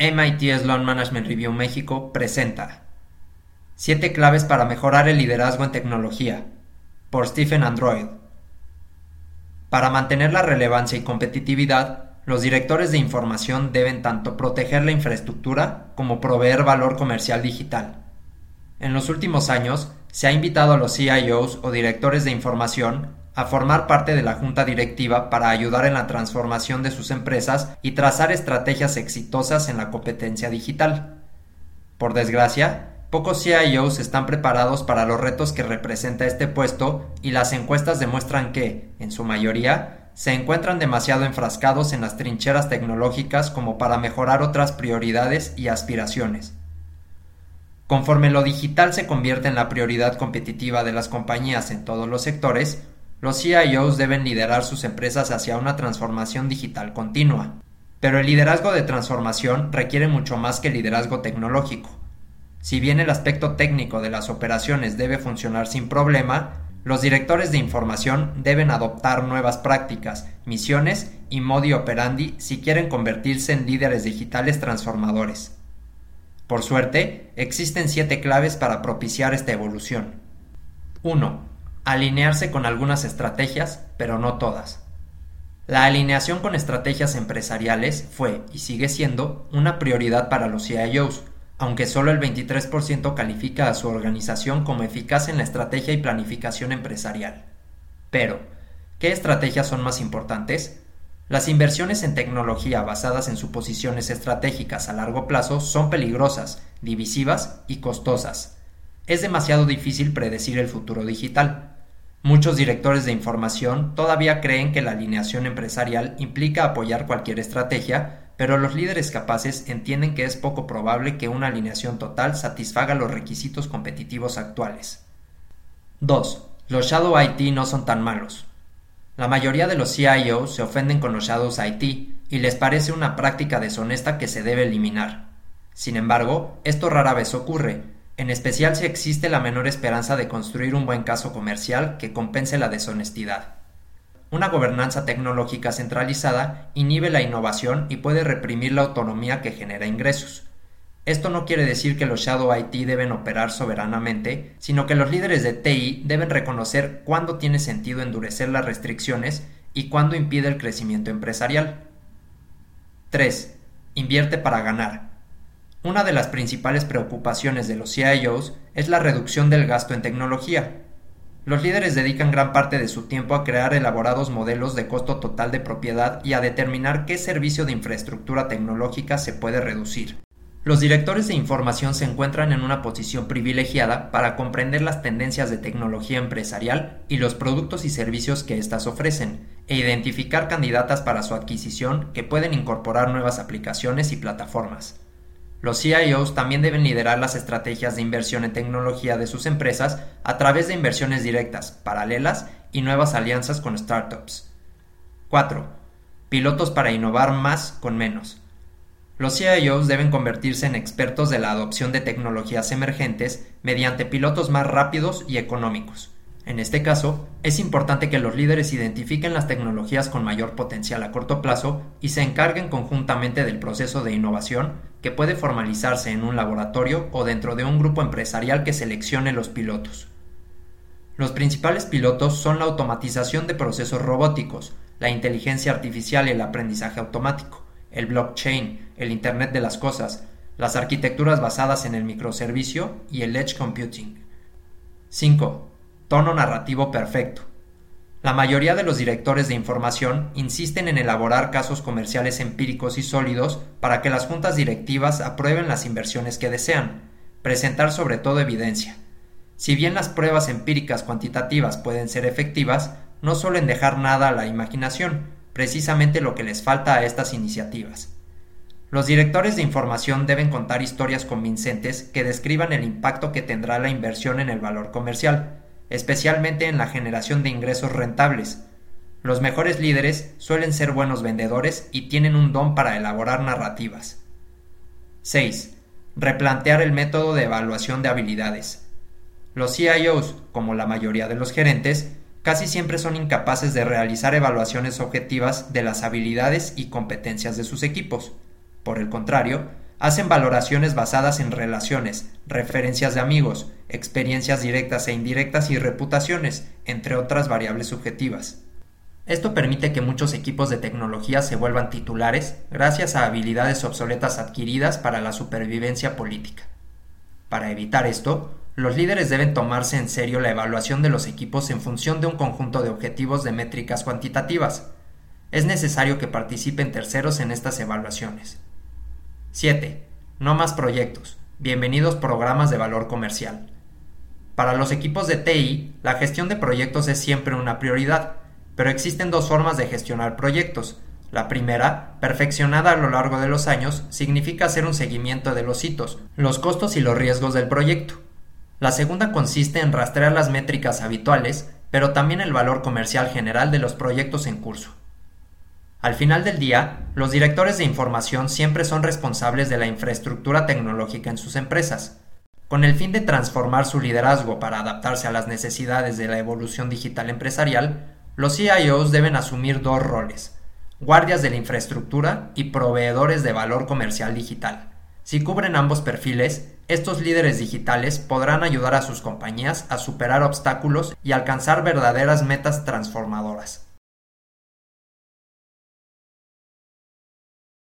MIT Sloan Management Review México presenta 7 claves para mejorar el liderazgo en tecnología por Stephen Android. Para mantener la relevancia y competitividad, los directores de información deben tanto proteger la infraestructura como proveer valor comercial digital. En los últimos años, se ha invitado a los CIOs o directores de información a formar parte de la junta directiva para ayudar en la transformación de sus empresas y trazar estrategias exitosas en la competencia digital. Por desgracia, pocos CIOs están preparados para los retos que representa este puesto y las encuestas demuestran que, en su mayoría, se encuentran demasiado enfrascados en las trincheras tecnológicas como para mejorar otras prioridades y aspiraciones. Conforme lo digital se convierte en la prioridad competitiva de las compañías en todos los sectores, los CIOs deben liderar sus empresas hacia una transformación digital continua. Pero el liderazgo de transformación requiere mucho más que liderazgo tecnológico. Si bien el aspecto técnico de las operaciones debe funcionar sin problema, los directores de información deben adoptar nuevas prácticas, misiones y modi operandi si quieren convertirse en líderes digitales transformadores. Por suerte, existen siete claves para propiciar esta evolución. 1 alinearse con algunas estrategias, pero no todas. La alineación con estrategias empresariales fue y sigue siendo una prioridad para los CIOs, aunque solo el 23% califica a su organización como eficaz en la estrategia y planificación empresarial. Pero, ¿qué estrategias son más importantes? Las inversiones en tecnología basadas en suposiciones estratégicas a largo plazo son peligrosas, divisivas y costosas. Es demasiado difícil predecir el futuro digital. Muchos directores de información todavía creen que la alineación empresarial implica apoyar cualquier estrategia, pero los líderes capaces entienden que es poco probable que una alineación total satisfaga los requisitos competitivos actuales. 2. Los Shadow IT no son tan malos. La mayoría de los CIOs se ofenden con los Shadows IT y les parece una práctica deshonesta que se debe eliminar. Sin embargo, esto rara vez ocurre, en especial si existe la menor esperanza de construir un buen caso comercial que compense la deshonestidad. Una gobernanza tecnológica centralizada inhibe la innovación y puede reprimir la autonomía que genera ingresos. Esto no quiere decir que los Shadow IT deben operar soberanamente, sino que los líderes de TI deben reconocer cuándo tiene sentido endurecer las restricciones y cuándo impide el crecimiento empresarial. 3. Invierte para ganar. Una de las principales preocupaciones de los CIOs es la reducción del gasto en tecnología. Los líderes dedican gran parte de su tiempo a crear elaborados modelos de costo total de propiedad y a determinar qué servicio de infraestructura tecnológica se puede reducir. Los directores de información se encuentran en una posición privilegiada para comprender las tendencias de tecnología empresarial y los productos y servicios que éstas ofrecen, e identificar candidatas para su adquisición que pueden incorporar nuevas aplicaciones y plataformas. Los CIOs también deben liderar las estrategias de inversión en tecnología de sus empresas a través de inversiones directas, paralelas y nuevas alianzas con startups. 4. Pilotos para innovar más con menos. Los CIOs deben convertirse en expertos de la adopción de tecnologías emergentes mediante pilotos más rápidos y económicos. En este caso, es importante que los líderes identifiquen las tecnologías con mayor potencial a corto plazo y se encarguen conjuntamente del proceso de innovación que puede formalizarse en un laboratorio o dentro de un grupo empresarial que seleccione los pilotos. Los principales pilotos son la automatización de procesos robóticos, la inteligencia artificial y el aprendizaje automático, el blockchain, el Internet de las Cosas, las arquitecturas basadas en el microservicio y el edge computing. 5 tono narrativo perfecto. La mayoría de los directores de información insisten en elaborar casos comerciales empíricos y sólidos para que las juntas directivas aprueben las inversiones que desean, presentar sobre todo evidencia. Si bien las pruebas empíricas cuantitativas pueden ser efectivas, no suelen dejar nada a la imaginación, precisamente lo que les falta a estas iniciativas. Los directores de información deben contar historias convincentes que describan el impacto que tendrá la inversión en el valor comercial, especialmente en la generación de ingresos rentables. Los mejores líderes suelen ser buenos vendedores y tienen un don para elaborar narrativas. 6. Replantear el método de evaluación de habilidades. Los CIOs, como la mayoría de los gerentes, casi siempre son incapaces de realizar evaluaciones objetivas de las habilidades y competencias de sus equipos. Por el contrario, hacen valoraciones basadas en relaciones, referencias de amigos, experiencias directas e indirectas y reputaciones, entre otras variables subjetivas. Esto permite que muchos equipos de tecnología se vuelvan titulares gracias a habilidades obsoletas adquiridas para la supervivencia política. Para evitar esto, los líderes deben tomarse en serio la evaluación de los equipos en función de un conjunto de objetivos de métricas cuantitativas. Es necesario que participen terceros en estas evaluaciones. 7. No más proyectos. Bienvenidos programas de valor comercial. Para los equipos de TI, la gestión de proyectos es siempre una prioridad, pero existen dos formas de gestionar proyectos. La primera, perfeccionada a lo largo de los años, significa hacer un seguimiento de los hitos, los costos y los riesgos del proyecto. La segunda consiste en rastrear las métricas habituales, pero también el valor comercial general de los proyectos en curso. Al final del día, los directores de información siempre son responsables de la infraestructura tecnológica en sus empresas. Con el fin de transformar su liderazgo para adaptarse a las necesidades de la evolución digital empresarial, los CIOs deben asumir dos roles, guardias de la infraestructura y proveedores de valor comercial digital. Si cubren ambos perfiles, estos líderes digitales podrán ayudar a sus compañías a superar obstáculos y alcanzar verdaderas metas transformadoras.